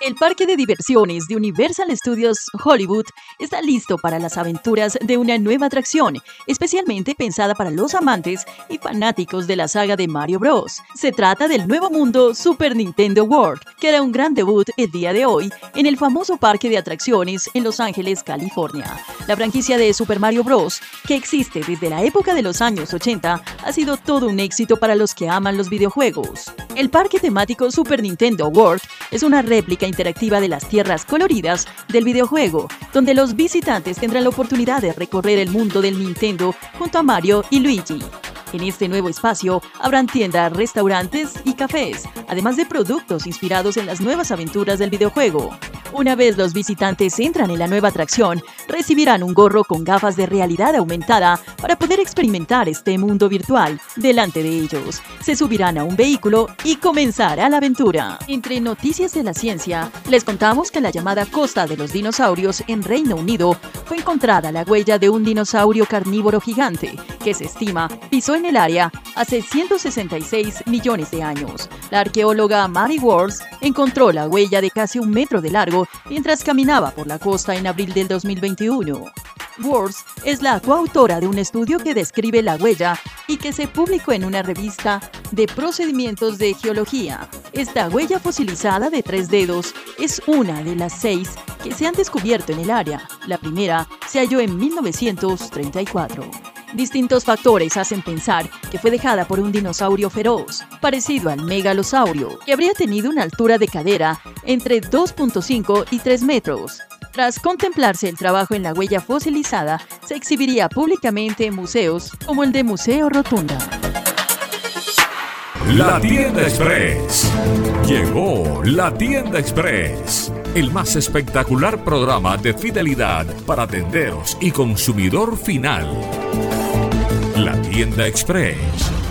El parque de diversiones de Universal Studios Hollywood está listo para las aventuras de una nueva atracción, especialmente pensada para los amantes y fanáticos de la saga de Mario Bros. Se trata del nuevo mundo Super Nintendo World, que hará un gran debut el día de hoy en el famoso parque de atracciones en Los Ángeles, California. La franquicia de Super Mario Bros., que existe desde la época de los años 80, ha sido todo un éxito para los que aman los videojuegos. El parque temático Super Nintendo World es una réplica interactiva de las tierras coloridas del videojuego, donde los visitantes tendrán la oportunidad de recorrer el mundo del Nintendo junto a Mario y Luigi. En este nuevo espacio habrán tiendas, restaurantes y cafés, además de productos inspirados en las nuevas aventuras del videojuego. Una vez los visitantes entran en la nueva atracción, recibirán un gorro con gafas de realidad aumentada para poder experimentar este mundo virtual delante de ellos. Se subirán a un vehículo y comenzará la aventura. Entre noticias de la ciencia, les contamos que la llamada Costa de los Dinosaurios en Reino Unido fue encontrada la huella de un dinosaurio carnívoro gigante que se estima pisó en el área hace 166 millones de años. La arqueóloga Mary Wars encontró la huella de casi un metro de largo mientras caminaba por la costa en abril del 2021. Wars es la coautora de un estudio que describe la huella y que se publicó en una revista de procedimientos de geología. Esta huella fosilizada de tres dedos es una de las seis que se han descubierto en el área. La primera se halló en 1934. Distintos factores hacen pensar que fue dejada por un dinosaurio feroz, parecido al megalosaurio, que habría tenido una altura de cadera entre 2.5 y 3 metros. Tras contemplarse el trabajo en la huella fosilizada, se exhibiría públicamente en museos como el de Museo Rotunda. La Tienda Express. Llegó la Tienda Express, el más espectacular programa de fidelidad para tenderos y consumidor final. La Tienda Express,